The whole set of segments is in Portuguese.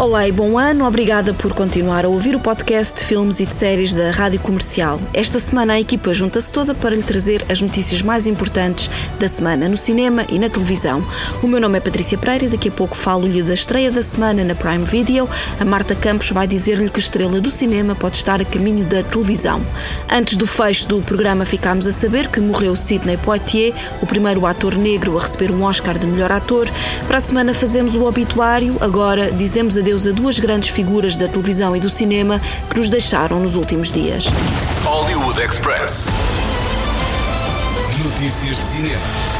Olá e bom ano, obrigada por continuar a ouvir o podcast de filmes e de séries da Rádio Comercial. Esta semana a equipa junta-se toda para lhe trazer as notícias mais importantes da semana no cinema e na televisão. O meu nome é Patrícia Pereira e daqui a pouco falo-lhe da estreia da semana na Prime Video. A Marta Campos vai dizer-lhe que estrela do cinema pode estar a caminho da televisão. Antes do fecho do programa ficámos a saber que morreu Sidney Poitier, o primeiro ator negro a receber um Oscar de melhor ator. Para a semana fazemos o obituário, agora dizemos a adeus a duas grandes figuras da televisão e do cinema que nos deixaram nos últimos dias. Hollywood Express. Notícias de cinema.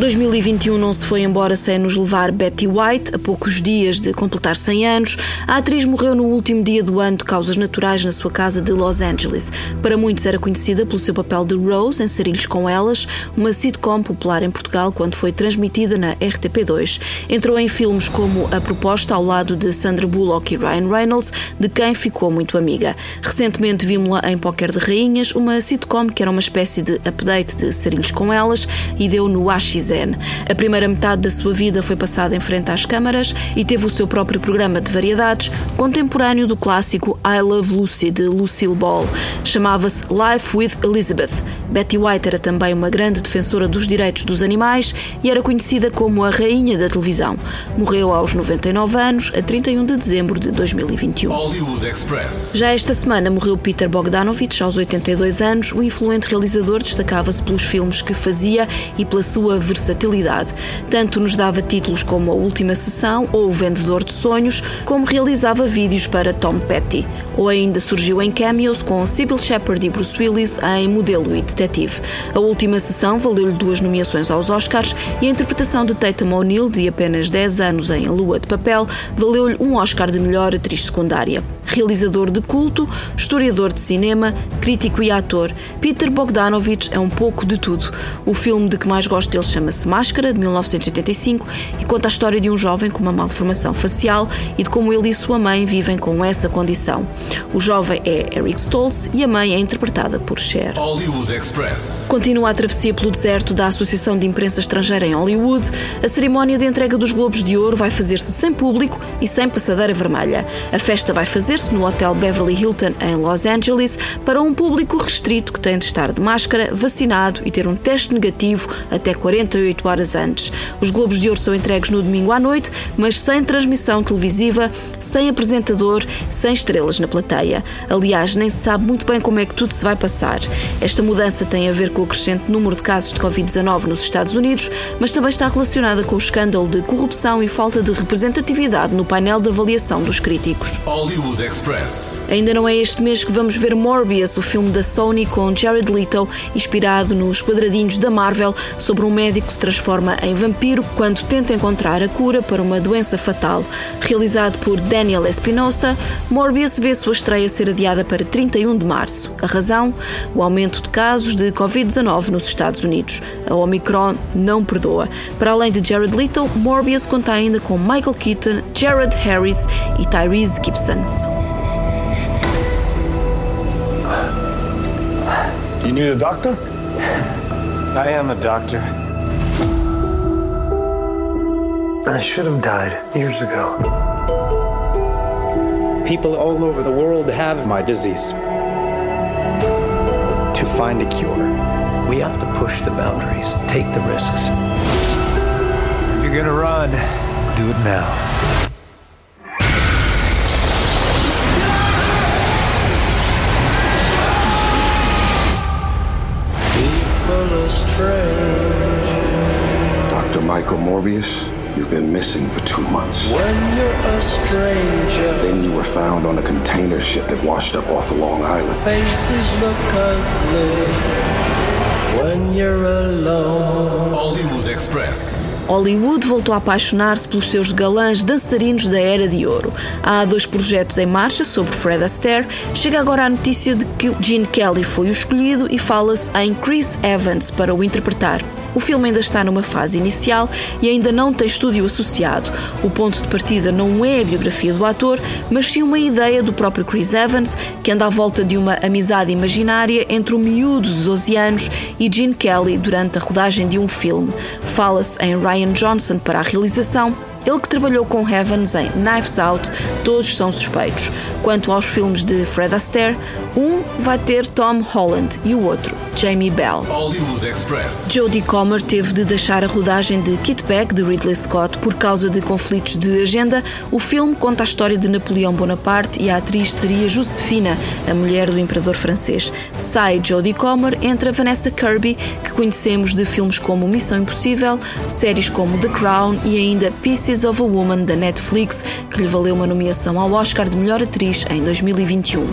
2021 não se foi embora sem nos levar Betty White, a poucos dias de completar 100 anos. A atriz morreu no último dia do ano de causas naturais na sua casa de Los Angeles. Para muitos era conhecida pelo seu papel de Rose em Sarilhos com Elas, uma sitcom popular em Portugal quando foi transmitida na RTP2. Entrou em filmes como A Proposta ao lado de Sandra Bullock e Ryan Reynolds, de quem ficou muito amiga. Recentemente vimos-la em Póquer de Rainhas, uma sitcom que era uma espécie de update de Sarilhos com Elas e deu no AX a primeira metade da sua vida foi passada em frente às câmaras e teve o seu próprio programa de variedades, contemporâneo do clássico I Love Lucy de Lucille Ball. Chamava-se Life with Elizabeth. Betty White era também uma grande defensora dos direitos dos animais e era conhecida como a rainha da televisão. Morreu aos 99 anos, a 31 de dezembro de 2021. Hollywood Express. Já esta semana morreu Peter Bogdanovich, aos 82 anos. O influente realizador destacava-se pelos filmes que fazia e pela sua versatilidade. Tanto nos dava títulos como A Última Sessão ou O Vendedor de Sonhos, como realizava vídeos para Tom Petty. Ou ainda surgiu em cameos com Sybil Shepherd e Bruce Willis em Modelo e Detetive. A Última Sessão valeu-lhe duas nomeações aos Oscars e a interpretação de Tatum O'Neill, de apenas 10 anos em Lua de Papel, valeu-lhe um Oscar de melhor atriz secundária. Realizador de culto, historiador de cinema, crítico e ator, Peter Bogdanovich é um pouco de tudo. O filme de que mais gosto dele chama-se Máscara, de 1985, e conta a história de um jovem com uma malformação facial e de como ele e sua mãe vivem com essa condição. O jovem é Eric Stoltz e a mãe é interpretada por Cher. Hollywood Express. Continua a travessia pelo deserto da Associação de Imprensa Estrangeira em Hollywood. A cerimónia de entrega dos Globos de Ouro vai fazer-se sem público e sem passadeira vermelha. A festa vai fazer-se no Hotel Beverly Hilton em Los Angeles para um público restrito que tem de estar de máscara, vacinado e ter um teste negativo até 48 horas antes. Os Globos de Ouro são entregues no domingo à noite, mas sem transmissão televisiva, sem apresentador, sem estrelas na plateia. Aliás, nem se sabe muito bem como é que tudo se vai passar. Esta mudança tem a ver com o crescente número de casos de Covid-19 nos Estados Unidos, mas também está relacionada com o escândalo de corrupção e falta de representatividade no painel de avaliação dos críticos. Hollywood Express. Ainda não é este mês que vamos ver Morbius, o filme da Sony com Jared Leto, inspirado nos quadradinhos da Marvel sobre um médico que se transforma em vampiro quando tenta encontrar a cura para uma doença fatal. Realizado por Daniel Espinosa, Morbius vê sua estreia ser adiada para 31 de março. A razão? O aumento de casos de Covid-19 nos Estados Unidos. A Omicron não perdoa. Para além de Jared Leto, Morbius conta ainda com Michael Keaton, Jared Harris e Tyrese Gibson. You need a doctor? I am a doctor. I should have died years ago. People all over the world have my disease. To find a cure, we have to push the boundaries, take the risks. If you're gonna run, do it now. Strange Dr. Michael Morbius, you've been missing for two months. when you're a stranger. Then you were found on a container ship that washed up off of Long Island. Faces look ugly when you're alone. Hollywood Express. Hollywood voltou a apaixonar-se pelos seus galãs dançarinos da Era de Ouro. Há dois projetos em marcha sobre Fred Astaire. Chega agora a notícia de que Gene Kelly foi o escolhido e fala-se em Chris Evans para o interpretar. O filme ainda está numa fase inicial e ainda não tem estúdio associado. O ponto de partida não é a biografia do ator, mas sim uma ideia do próprio Chris Evans, que anda à volta de uma amizade imaginária entre o miúdo de 12 anos e Gene Kelly durante a rodagem de um filme. Fala-se em Ryan Johnson para a realização ele que trabalhou com Heavens em Knives Out, todos são suspeitos. Quanto aos filmes de Fred Astaire, um vai ter Tom Holland e o outro Jamie Bell. Jodie Comer teve de deixar a rodagem de Kit Bag de Ridley Scott por causa de conflitos de agenda. O filme conta a história de Napoleão Bonaparte e a atriz seria Josefina, a mulher do imperador francês. Sai Jodie Comer, entra Vanessa Kirby, que conhecemos de filmes como Missão Impossível, séries como The Crown e ainda Pieces of a Woman da Netflix, que lhe valeu uma nomeação ao Oscar de melhor atriz em 2021.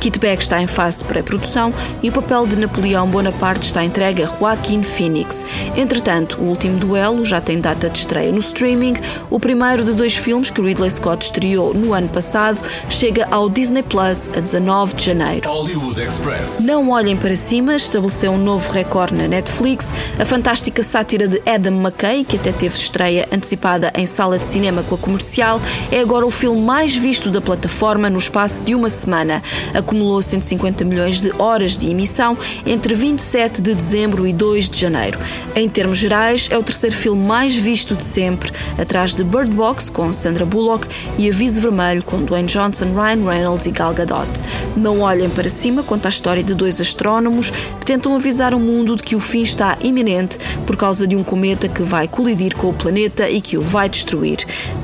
Kit Bag está em fase de pré-produção e o papel de Napoleão Bonaparte está entregue a Joaquin Phoenix. Entretanto, o último duelo já tem data de estreia no streaming. O primeiro de dois filmes que Ridley Scott estreou no ano passado chega ao Disney Plus a 19 de janeiro. Não Olhem para Cima estabeleceu um novo recorde na Netflix. A fantástica sátira de Adam McKay, que até teve estreia antecipada em sala de cinema com a comercial, é agora o filme mais visto da plataforma no espaço de uma semana. Acumulou 150 milhões de horas de emissão entre 27 de dezembro e 2 de janeiro. Em termos gerais, é o terceiro filme mais visto de sempre, atrás de Bird Box com Sandra Bullock e Aviso Vermelho com Dwayne Johnson, Ryan Reynolds e Gal Gadot. Não olhem para cima conta a história de dois astrónomos que tentam avisar o mundo de que o fim está iminente por causa de um cometa que vai colidir com o planeta e que o vai destruir.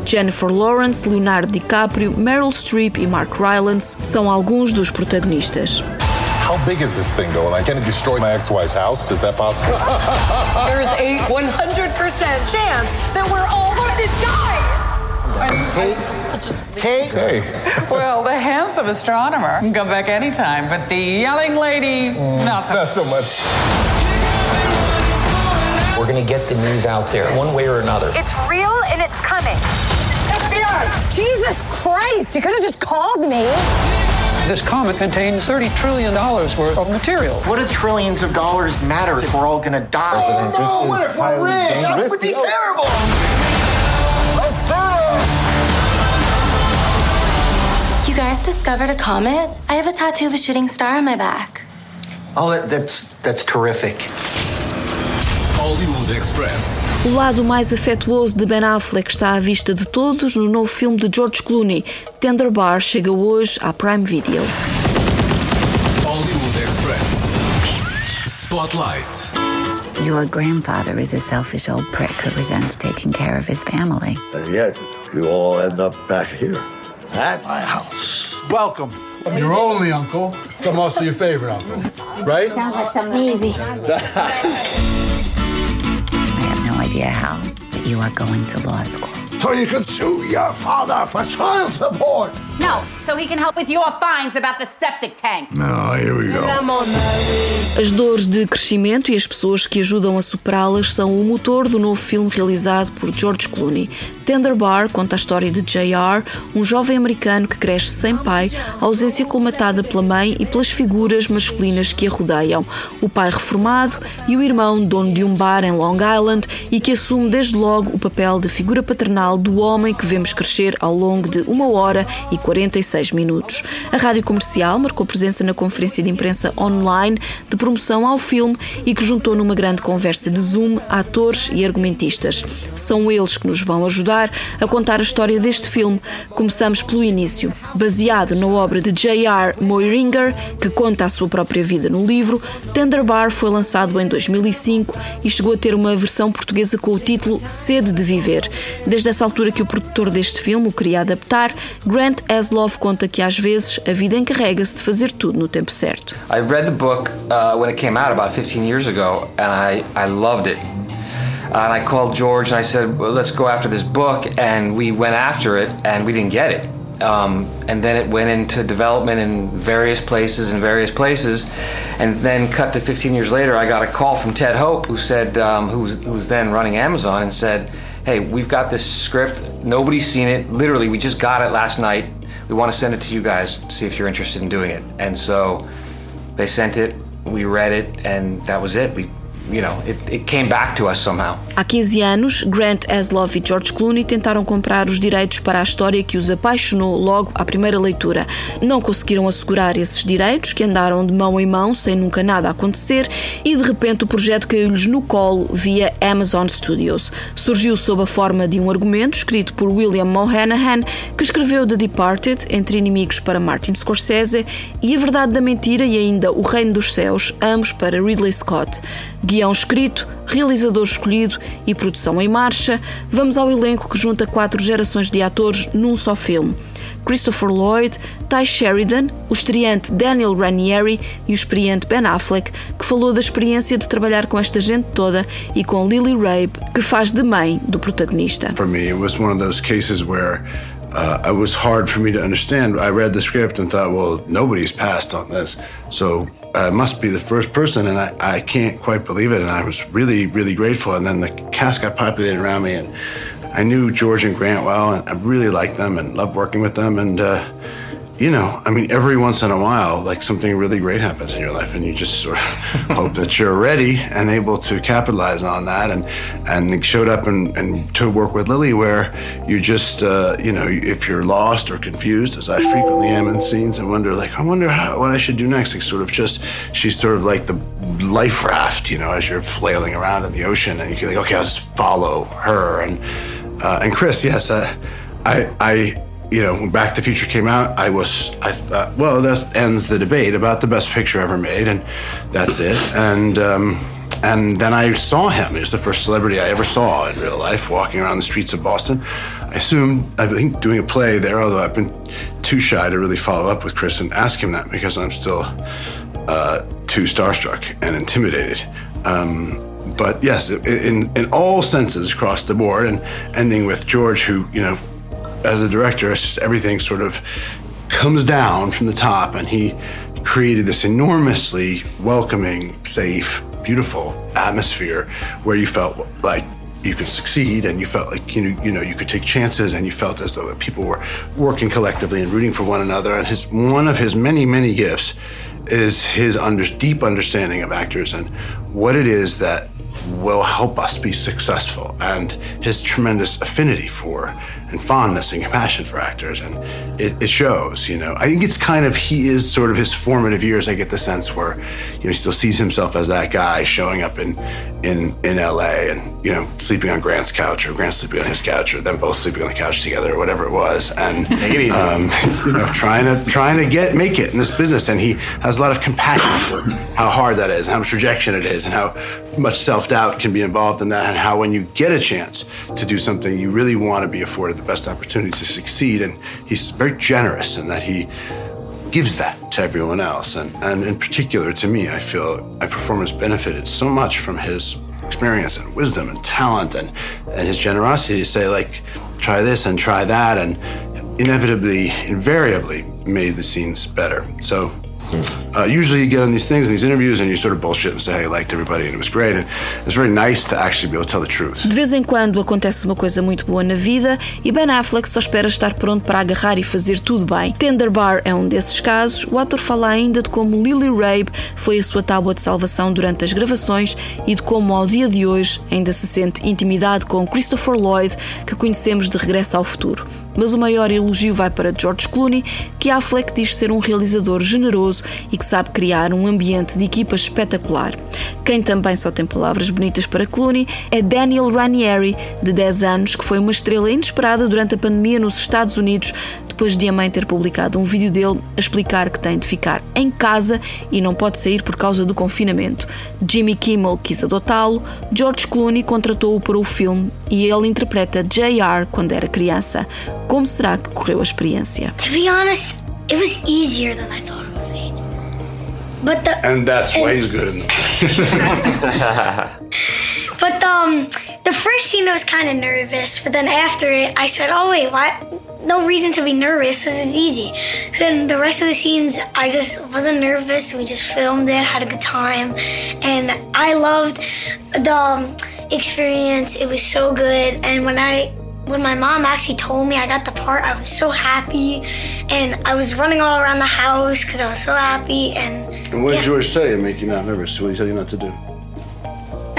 Jennifer Lawrence, Leonardo DiCaprio, Meryl Streep e Mark Rylance são alguns dos protagonistas. How big is this thing going? Can it destroy my ex-wife's house? Is that possible? There's a 100% chance that we're all going to die. Kate? Kate? Hey. Well, the handsome astronomer can come back anytime, but the yelling lady, mm. not so. Not so much. We're gonna get the news out there one way or another. It's real and it's coming. FBI! Jesus Christ, you could have just called me. This comet contains $30 trillion worth of material. What do trillions of dollars matter if we're all gonna die? Oh, no, what if we're rich? That would be terrible. You guys discovered a comet? I have a tattoo of a shooting star on my back. Oh, that's that's terrific. Hollywood Express. O lado mais afetuoso de Ben Affleck está à vista de todos no novo filme de George Clooney. Tender Bar chega hoje à Prime Video. Hollywood Express. Spotlight. Your grandfather is a selfish old prick who resents taking care of his family. And yet, you all end up back here at my house. Welcome. I'm your only uncle, so I'm also your favorite uncle, right? Sounds like some maybe. I idea how, but you are going to law school. So you can sue your father for child support. No, so he can help with your fines about the septic tank. No, here we go. As dores de crescimento e as pessoas que ajudam a superá-las são o motor do novo filme realizado por George Clooney. Tender Bar conta a história de J.R., um jovem americano que cresce sem pai, ausência colmatada pela mãe e pelas figuras masculinas que a rodeiam. O pai reformado e o irmão dono de um bar em Long Island e que assume desde logo o papel de figura paternal do homem que vemos crescer ao longo de uma hora e 46 minutos. A rádio comercial marcou presença na conferência de imprensa online de promoção ao filme e que juntou numa grande conversa de Zoom atores e argumentistas. São eles que nos vão ajudar a contar a história deste filme. Começamos pelo início. Baseado na obra de J.R. Moiringer, que conta a sua própria vida no livro, Tender Bar foi lançado em 2005 e chegou a ter uma versão portuguesa com o título Sede de Viver. Desde essa altura que o produtor deste filme o queria adaptar, Grant Asloff conta que às vezes a vida encarrega-se de fazer tudo no tempo certo. I read the book uh, when it came out about 15 years ago, and I, I loved it. and I called George and I said, well, let's go after this book. And we went after it and we didn't get it. Um, and then it went into development in various places and various places. And then, cut to 15 years later, I got a call from Ted Hope, who said, um, who's, who's then running Amazon, and said, Hey, we've got this script. Nobody's seen it. Literally, we just got it last night. We want to send it to you guys, see if you're interested in doing it. And so they sent it, we read it, and that was it. We you know, it, it came back to us somehow. Há 15 anos, Grant Heslov e George Clooney tentaram comprar os direitos para a história que os apaixonou logo à primeira leitura. Não conseguiram assegurar esses direitos, que andaram de mão em mão sem nunca nada acontecer, e de repente o projeto caiu-lhes no colo via Amazon Studios. Surgiu sob a forma de um argumento escrito por William Monahan, que escreveu The Departed, Entre Inimigos para Martin Scorsese, e A Verdade da Mentira e ainda O Reino dos Céus, ambos para Ridley Scott. Guião escrito, realizador escolhido e produção em marcha, vamos ao elenco que junta quatro gerações de atores num só filme. Christopher Lloyd, Ty Sheridan, o estreante Daniel Ranieri e o experiente Ben Affleck, que falou da experiência de trabalhar com esta gente toda e com Lily Rabe, que faz de mãe do protagonista. For me, it was one cases where uh, it was hard for me to understand. I read the script and thought, well, nobody's passed on this, so I must be the first person, and I, I can't quite believe it. And I was really, really grateful. And then the cast got populated around me, and I knew George and Grant well, and I really liked them and loved working with them. And uh, you know, I mean, every once in a while, like something really great happens in your life, and you just sort of hope that you're ready and able to capitalize on that. And and showed up and, and to work with Lily, where you just, uh, you know, if you're lost or confused, as I frequently am in scenes, and wonder like, I wonder how, what I should do next. Like, sort of just, she's sort of like the life raft, you know, as you're flailing around in the ocean, and you can like, okay, I'll just follow her. And uh, and Chris, yes, I, I, I you know, when Back to the Future came out, I was, I thought, well, that ends the debate about the best picture ever made, and that's it. And um, and then I saw him. He was the first celebrity I ever saw in real life, walking around the streets of Boston. I assumed, I think, doing a play there, although I've been too shy to really follow up with Chris and ask him that because I'm still uh, too starstruck and intimidated. Um, but yes, in in all senses across the board, and ending with George, who you know as a director, it's just everything sort of comes down from the top, and he created this enormously welcoming, safe, beautiful atmosphere where you felt like you could succeed and you felt like you know, you know you could take chances and you felt as though people were working collectively and rooting for one another. And his one of his many many gifts is his under, deep understanding of actors and what it is that will help us be successful and his tremendous affinity for and fondness and compassion for actors and it, it, shows you know. I think it's kind of he is sort of his formative years i get the sense where you know he still sees himself as that guy showing up in in in la and you know sleeping on grant's couch or grant sleeping on his couch or them both sleeping on the couch together or whatever it was and um, you know trying to trying to get make it in this business and he has a lot of compassion for how hard that is and how much rejection it is and how much self-doubt can be involved in that and how when you get a chance to do something you really want to be afforded the best opportunity to succeed and he's very generous in that he gives that to everyone else. And, and in particular to me i feel my performance benefited so much from his experience and wisdom and talent and, and his generosity to say like try this and try that and inevitably invariably made the scenes better. So uh, usually you get on these things, these interviews, and you sort of bullshit and say, hey, I liked everybody and it was great. And it's very nice to actually be able to tell the truth. De vez em quando acontece uma coisa muito boa na vida e Ben Affleck só espera estar pronto para agarrar e fazer tudo bem. Tender Bar é um desses casos. O ator fala ainda de como Lily Rabe foi a sua tábua de salvação durante as gravações e de como ao dia de hoje ainda se sente intimidade com Christopher Lloyd, que conhecemos de Regresso ao Futuro. Mas o maior elogio vai para George Clooney, que Affleck diz ser um realizador generoso e que sabe criar um ambiente de equipa espetacular. Quem também só tem palavras bonitas para Clooney é Daniel Ranieri, de 10 anos, que foi uma estrela inesperada durante a pandemia nos Estados Unidos, depois de a mãe ter publicado um vídeo dele a explicar que tem de ficar em casa e não pode sair por causa do confinamento. Jimmy Kimmel quis adotá-lo, George Clooney contratou-o para o filme e ele interpreta J.R. quando era criança. Como será que correu a experiência? To be honest, it was easier than I thought. But the And that's why he's good in But um, the first scene I was kind of nervous, but then after it, I said, "Oh wait, what? No reason to be nervous. This is easy." So then the rest of the scenes, I just wasn't nervous. We just filmed it, had a good time, and I loved the um, experience. It was so good, and when I when my mom actually told me I got the part, I was so happy, and I was running all around the house because I was so happy. And And what did yeah. George tell you to make you not nervous? What did he tell you not to do?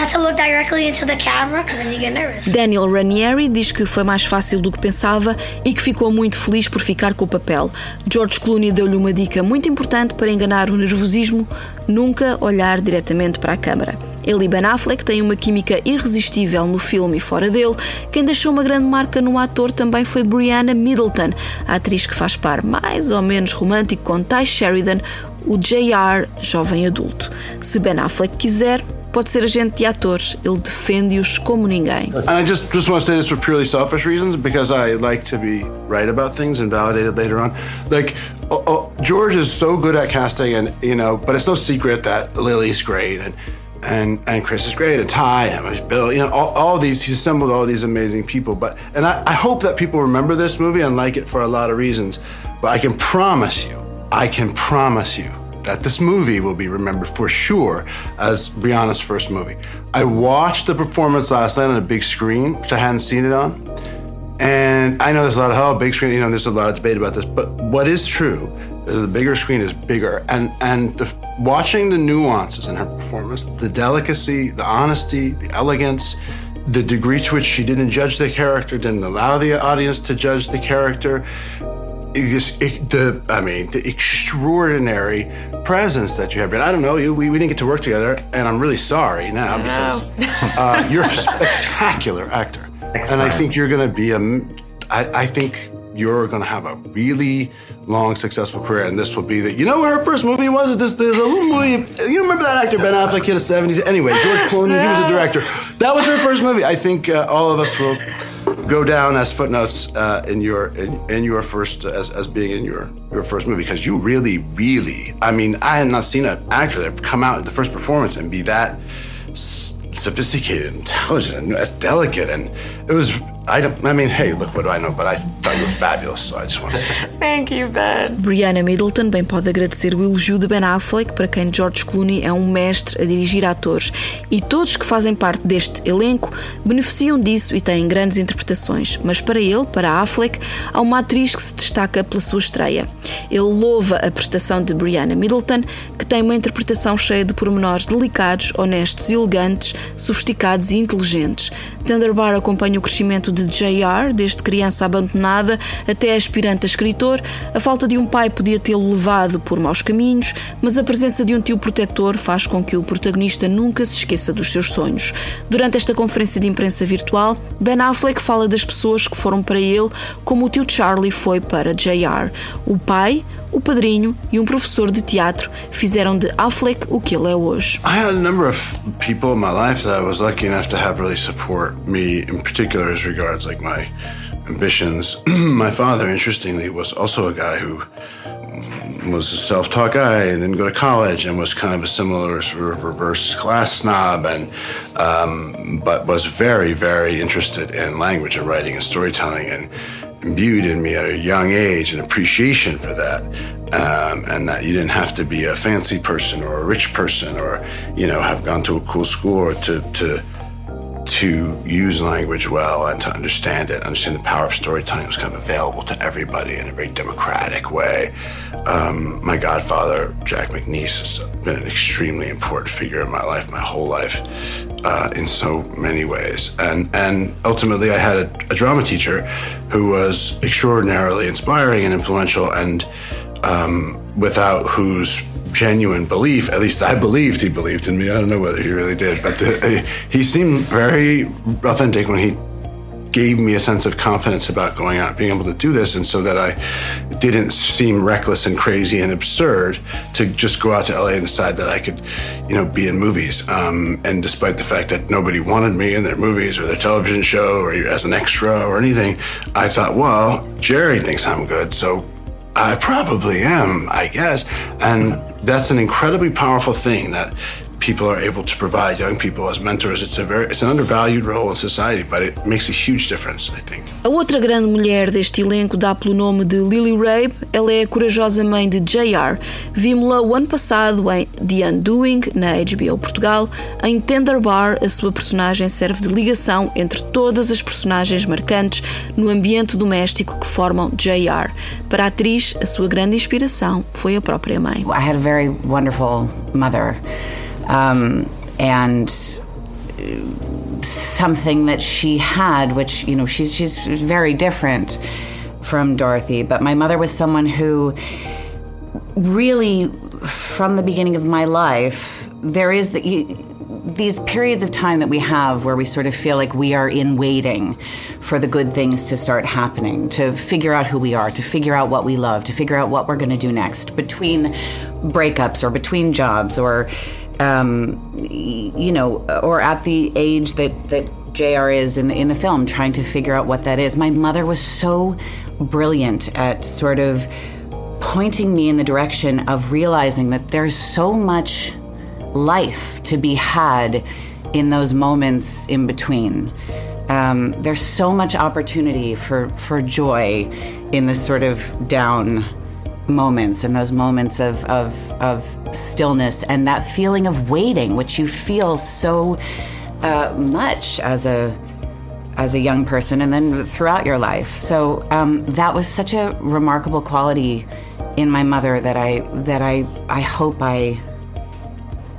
to look directly into the camera because then you get nervous. Daniel Ranieri diz que foi mais fácil do que pensava e que ficou muito feliz por ficar com o papel. George Clooney deu-lhe uma dica muito importante para enganar o nervosismo: nunca olhar diretamente para a câmara. Ele e Ben Affleck têm uma química irresistível no filme e fora dele. Quem deixou uma grande marca no ator também foi Brianna Middleton, a atriz que faz par mais ou menos romântico com Ty Sheridan, o JR jovem adulto. Se Ben Affleck quiser, pode ser agente de atores. Ele defende-os como ninguém. And I just just want to say this for purely selfish reasons because I like to be right about things and validated later on. Like oh, oh, George is so good at casting, and you know, but it's no secret that Lily's great and. And, and Chris is great, and Ty, and Bill, you know, all, all these, he's assembled all these amazing people. But, and I, I hope that people remember this movie and like it for a lot of reasons. But I can promise you, I can promise you that this movie will be remembered for sure as Brianna's first movie. I watched the performance last night on a big screen, which I hadn't seen it on. And I know there's a lot of, oh, big screen, you know, there's a lot of debate about this, but what is true is the bigger screen is bigger. And, and the, watching the nuances in her performance, the delicacy, the honesty, the elegance, the degree to which she didn't judge the character, didn't allow the audience to judge the character, it just, it, the, I mean, the extraordinary presence that you have. And I don't know, you, we, we didn't get to work together, and I'm really sorry now because uh, you're a spectacular actor. And I think you're going to be a, I, I think you're going to have a really long, successful career, and this will be that. You know what her first movie was? This there's a little movie. You remember that actor Ben Affleck in the '70s? Anyway, George Clooney, he was a director. That was her first movie. I think uh, all of us will go down as footnotes uh, in your in, in your first as, as being in your your first movie because you really, really. I mean, I had not seen an actor that come out in the first performance and be that s- sophisticated, intelligent, and as delicate, and it was. I don't. I mean, hey, look, what do I know? But I thought you were fabulous, so I just want to say. Thank you, Ben. Brianna Middleton bem pode agradecer o elogio de Ben Affleck, para quem George Clooney é um mestre a dirigir atores. E todos que fazem parte deste elenco beneficiam disso e têm grandes interpretações. Mas para ele, para Affleck, há uma atriz que se destaca pela sua estreia. Ele louva a prestação de Brianna Middleton, que tem uma interpretação cheia de pormenores delicados, honestos, elegantes, sofisticados e inteligentes. Thunderbar acompanha o crescimento de J.R., desde criança abandonada até aspirante a escritor. A falta de um pai podia tê-lo levado por maus caminhos, mas a presença de um tio protetor faz com que o protagonista nunca se esqueça dos seus sonhos. Durante esta conferência de imprensa virtual, Ben Affleck fala das pessoas que foram para ele como o tio Charlie foi para J.R. O pai, o padrinho e um professor de teatro fizeram de Affleck o que ele é hoje. I had a number of people in my life that I was lucky enough to have really support me, in particular as regards like my ambitions. my father, interestingly, was also a guy who was a self-taught guy and didn't go to college and was kind of a similar sort of reverse class snob and um, but was very very interested in language and writing and storytelling and imbued in me at a young age an appreciation for that um, and that you didn't have to be a fancy person or a rich person or you know have gone to a cool school to to to use language well and to understand it, understand the power of storytelling was kind of available to everybody in a very democratic way. Um, my godfather, Jack McNeese, has been an extremely important figure in my life, my whole life, uh, in so many ways. And and ultimately, I had a, a drama teacher who was extraordinarily inspiring and influential, and um, without whose genuine belief, at least I believed he believed in me. I don't know whether he really did, but the, he seemed very authentic when he gave me a sense of confidence about going out, being able to do this, and so that I didn't seem reckless and crazy and absurd to just go out to LA and decide that I could, you know, be in movies. Um, and despite the fact that nobody wanted me in their movies or their television show or as an extra or anything, I thought, well, Jerry thinks I'm good, so I probably am, I guess. And that's an incredibly powerful thing that people are able to provide young people as mentors. It's a very it's an undervalued role in society, but it makes a huge difference, I think. A outra grande mulher deste elenco dá pelo nome de Lily Rabe. Ela é a corajosa mãe de JR. Vimos-la o ano passado em The Undoing, na HBO Portugal. Em Tender Bar, a sua personagem serve de ligação entre todas as personagens marcantes no ambiente doméstico que formam JR. Para a atriz, a sua grande inspiração foi a própria mãe. I had a very wonderful mother. Um, and something that she had, which you know she's she's very different from Dorothy. But my mother was someone who really, from the beginning of my life, there is that these periods of time that we have where we sort of feel like we are in waiting for the good things to start happening, to figure out who we are, to figure out what we love, to figure out what we're going to do next between breakups or between jobs or, um, you know, or at the age that, that JR is in the, in the film, trying to figure out what that is. My mother was so brilliant at sort of pointing me in the direction of realizing that there's so much life to be had in those moments in between. Um, there's so much opportunity for, for joy in the sort of down moments and those moments of, of, of stillness and that feeling of waiting, which you feel so uh, much as a as a young person and then throughout your life. So um, that was such a remarkable quality in my mother that I that I I hope I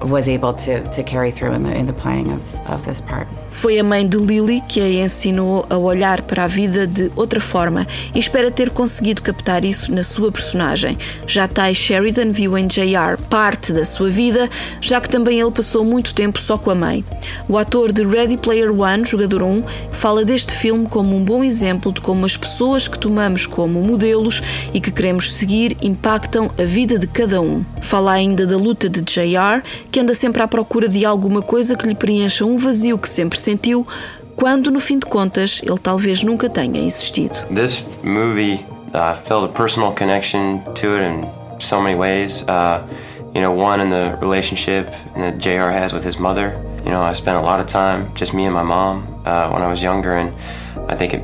was able to, to carry through in the, in the playing of, of this part. Foi a mãe de Lily que a ensinou a olhar para a vida de outra forma e espera ter conseguido captar isso na sua personagem. Já Ty Sheridan viu em JR parte da sua vida, já que também ele passou muito tempo só com a mãe. O ator de Ready Player One, jogador 1, fala deste filme como um bom exemplo de como as pessoas que tomamos como modelos e que queremos seguir impactam a vida de cada um. Fala ainda da luta de JR, que anda sempre à procura de alguma coisa que lhe preencha um vazio que sempre sentiu, quando no fim de contas ele talvez nunca tenha existido. This movie uh, felt a personal connection to it in so many ways. Uh, you know, one in the relationship that JR has with his mother. You know, I spent a lot of time just me and my mom uh, when I was younger, and I think it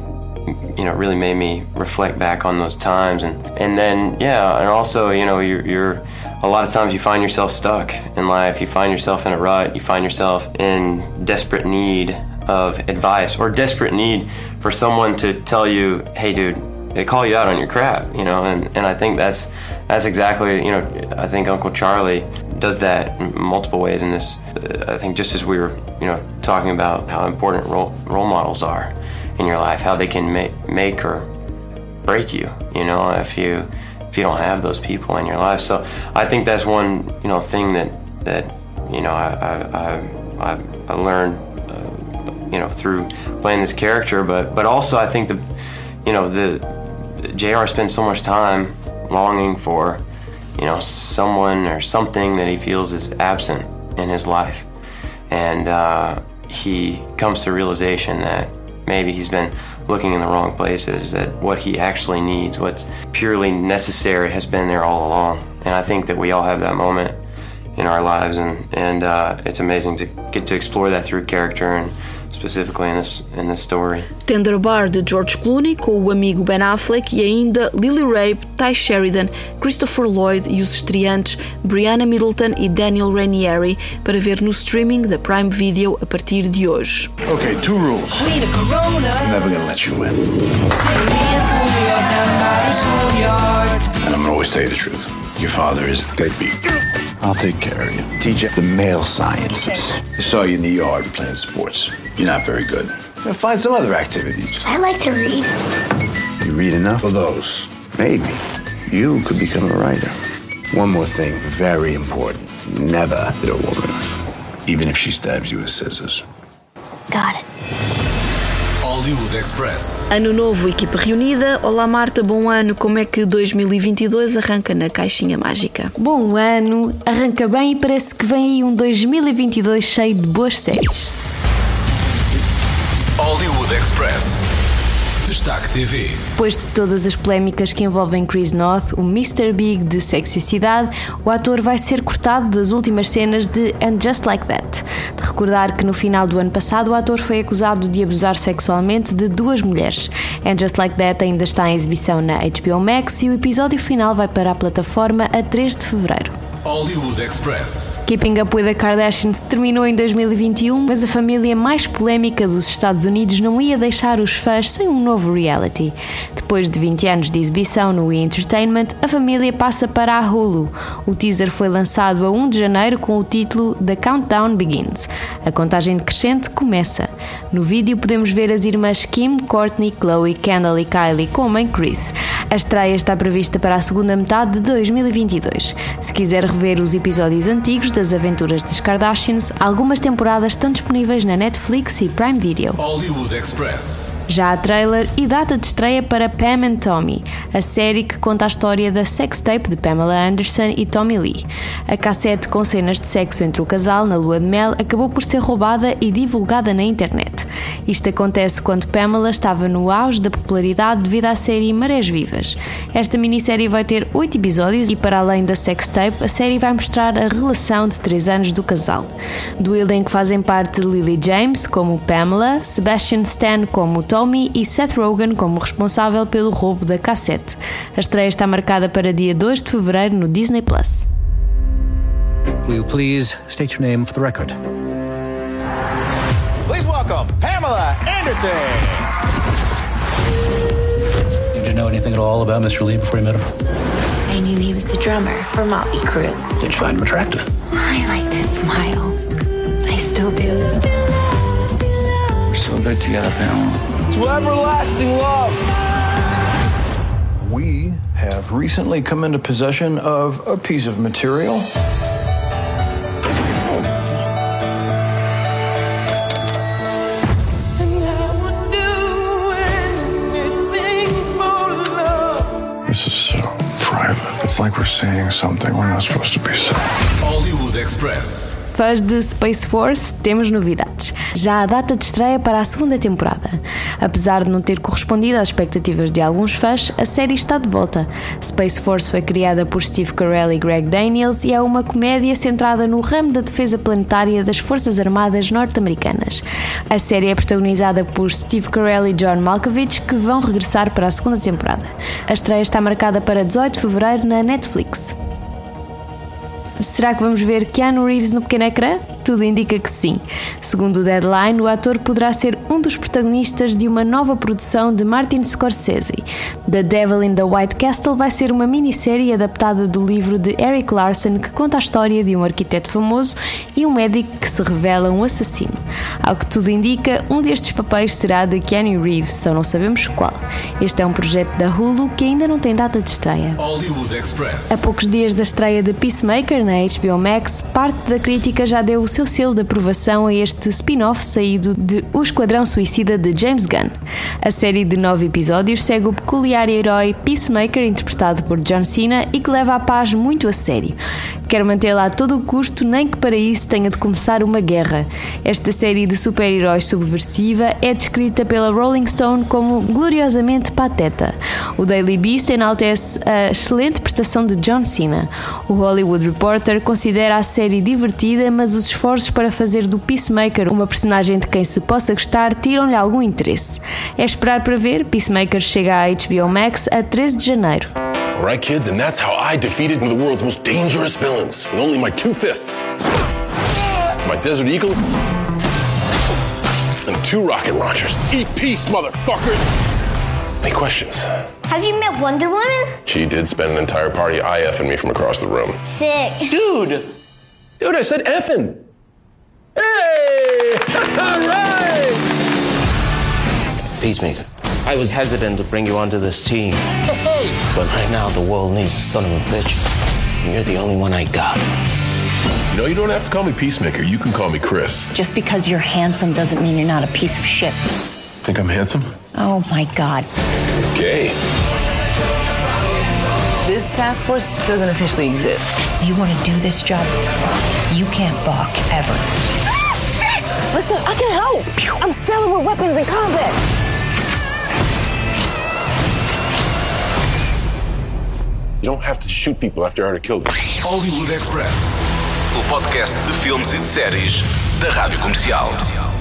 you know really made me reflect back on those times. And and then yeah and also you know you're, you're a lot of times you find yourself stuck in life. You find yourself in a rut. You find yourself in desperate need of advice or desperate need for someone to tell you hey dude they call you out on your crap you know? And, and i think that's that's exactly you know i think uncle charlie does that in multiple ways in this. I think just as we were you know talking about how important role, role models are in your life, how they can make, make or break you, you know, if you if you don't have those people in your life. So I think that's one, you know, thing that that you know I I, I, I learned, uh, you know, through playing this character. But but also I think the, you know, the Jr. spends so much time longing for, you know, someone or something that he feels is absent in his life, and uh, he comes to realization that maybe he's been looking in the wrong places, that what he actually needs, what's purely necessary, has been there all along. And I think that we all have that moment in our lives, and, and uh, it's amazing to get to explore that through character and specifically in this, in this story. Tender Bar de George Clooney com o amigo Ben Affleck e ainda Lily Rabe, Ty Sheridan, Christopher Lloyd e os estreantes Brianna Middleton e Daniel Rainieri para ver no streaming da Prime Video a partir de hoje. Okay, two rules. I'm never gonna let you win. And I'm gonna always tell you the truth. Your father is deadbeat. I'll take care of you. Teach you the male sciences. I saw you in the yard playing sports. You're not very good. Now find some other activities. I like to read. You read enough of those? Maybe. You could become a writer. One more thing, very important. Never hit a woman, even if she stabs you with scissors. Got it. Hollywood Express. Ano novo, equipa reunida. Olá Marta, bom ano. Como é que 2022 arranca na caixinha mágica? Bom ano, arranca bem e parece que vem aí um 2022 cheio de boas séries. Hollywood Express. Destaque TV. Depois de todas as polémicas que envolvem Chris North, o Mr. Big de Sexicidade, o ator vai ser cortado das últimas cenas de And Just Like That. De recordar que no final do ano passado o ator foi acusado de abusar sexualmente de duas mulheres. And Just Like That ainda está em exibição na HBO Max e o episódio final vai para a plataforma a 3 de fevereiro. Hollywood Express. Keeping Up with the Kardashians terminou em 2021, mas a família mais polémica dos Estados Unidos não ia deixar os fãs sem um novo reality. Depois de 20 anos de exibição no E! Entertainment, a família passa para a Hulu. O teaser foi lançado a 1 de janeiro com o título The Countdown Begins. A contagem decrescente começa. No vídeo podemos ver as irmãs Kim, Courtney, Chloe, Kendall e Kylie com a mãe Chris. A estreia está prevista para a segunda metade de 2022. Se quiser rever os episódios antigos das aventuras das Kardashians, algumas temporadas estão disponíveis na Netflix e Prime Video. Já há trailer e data de estreia para Pam and Tommy, a série que conta a história da sextape de Pamela Anderson e Tommy Lee. A cassete com cenas de sexo entre o casal na lua de mel acabou por ser roubada e divulgada na internet. Isto acontece quando Pamela estava no auge da popularidade devido à série Marés Vivas. Esta minissérie vai ter oito episódios e, para além da sextape, a série vai mostrar a relação de três anos do casal. Do elenco fazem parte Lily James como Pamela, Sebastian Stan como Tommy e Seth Rogen como responsável pelo roubo da cassete. A estreia está marcada para dia 2 de fevereiro no Disney Plus. Will you please state your name for the record? Please welcome Pamela Anderson. Did you know anything at all about Mr. Lee before you met him? I knew he was the drummer for Motley Crue. Did you find him attractive? I like to smile. I still do. We're so good together, Pamela. To everlasting love. We have recently come into possession of a piece of material. Like we're seeing something we're not supposed to be seeing. Hollywood Express. Fãs de Space Force, temos novidades. Já há data de estreia para a segunda temporada. Apesar de não ter correspondido às expectativas de alguns fãs, a série está de volta. Space Force foi criada por Steve Carell e Greg Daniels e é uma comédia centrada no ramo da defesa planetária das Forças Armadas norte-americanas. A série é protagonizada por Steve Carell e John Malkovich, que vão regressar para a segunda temporada. A estreia está marcada para 18 de fevereiro na Netflix. Será que vamos ver Keanu Reeves no pequeno ecrã? Tudo indica que sim. Segundo o Deadline, o ator poderá ser um dos protagonistas de uma nova produção de Martin Scorsese. The Devil in the White Castle vai ser uma minissérie adaptada do livro de Eric Larson que conta a história de um arquiteto famoso e um médico que se revela um assassino. Ao que tudo indica, um destes papéis será de Keanu Reeves, só não sabemos qual. Este é um projeto da Hulu que ainda não tem data de estreia. A poucos dias da estreia de Peacemaker na HBO Max, parte da crítica já deu o seu selo de aprovação a este spin-off saído de O Esquadrão Suicida de James Gunn. A série de nove episódios segue o peculiar herói Peacemaker, interpretado por John Cena, e que leva a paz muito a sério. Quer mantê-la a todo o custo, nem que para isso tenha de começar uma guerra. Esta série de super-heróis subversiva é descrita pela Rolling Stone como gloriosamente pateta. O Daily Beast enaltece a excelente prestação de John Cena. O Hollywood Reporter considera a série divertida, mas os esforços para fazer do Peacemaker uma personagem de quem se possa gostar tiram-lhe algum interesse. É esperar para ver, Peacemaker chega à HBO Max a 13 de janeiro. All right, kids, and that's how I defeated one of the world's most dangerous villains with only my two fists. My Desert Eagle and two rocket launchers. Eat peace, motherfuckers! Any questions? Have you met Wonder Woman? She did spend an entire party IFing me from across the room. Sick. Dude! Dude, I said effing! Hey! All right! Peacemaker, I was hesitant to bring you onto this team. But right now, the world needs a son of a bitch. And you're the only one I got. No, you don't have to call me Peacemaker. You can call me Chris. Just because you're handsome doesn't mean you're not a piece of shit. Think I'm handsome? Oh my god. Okay. This task force doesn't officially exist. You want to do this job? You can't balk ever. Ah, Listen, I can help. I'm stellar with weapons and combat. You don't have to shoot people after I already killed them. Hollywood Express. O podcast de filmes e de séries da Rádio Comercial.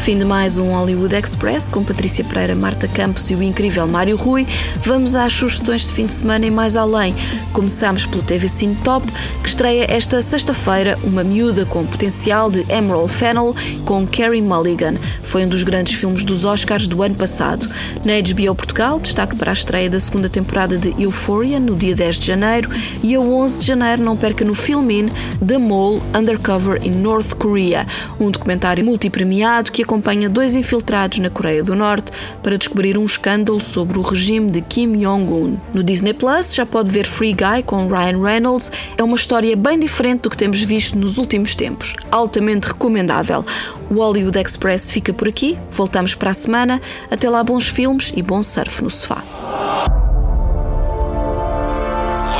Fim de mais um Hollywood Express com Patrícia Pereira, Marta Campos e o incrível Mário Rui. Vamos às sugestões de fim de semana e mais além. Começamos pelo TV Cine Top, que estreia esta sexta-feira uma miúda com potencial de Emerald Fennel com Carey Mulligan. Foi um dos grandes filmes dos Oscars do ano passado. Na HBO Portugal, destaque para a estreia da segunda temporada de Euphoria no dia 10 de janeiro e a 11 de janeiro não perca no Filmin The Mole Undercover in North Korea, um documentário multipremiado que acompanha dois infiltrados na Coreia do Norte para descobrir um escândalo sobre o regime de Kim Jong-un. No Disney Plus já pode ver Free Guy com Ryan Reynolds. É uma história bem diferente do que temos visto nos últimos tempos. Altamente recomendável. O Hollywood Express fica por aqui. Voltamos para a semana. Até lá, bons filmes e bom surf no sofá.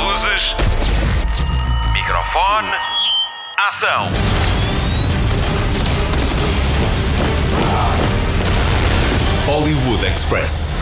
Luzes. Microfone. Ação. Express.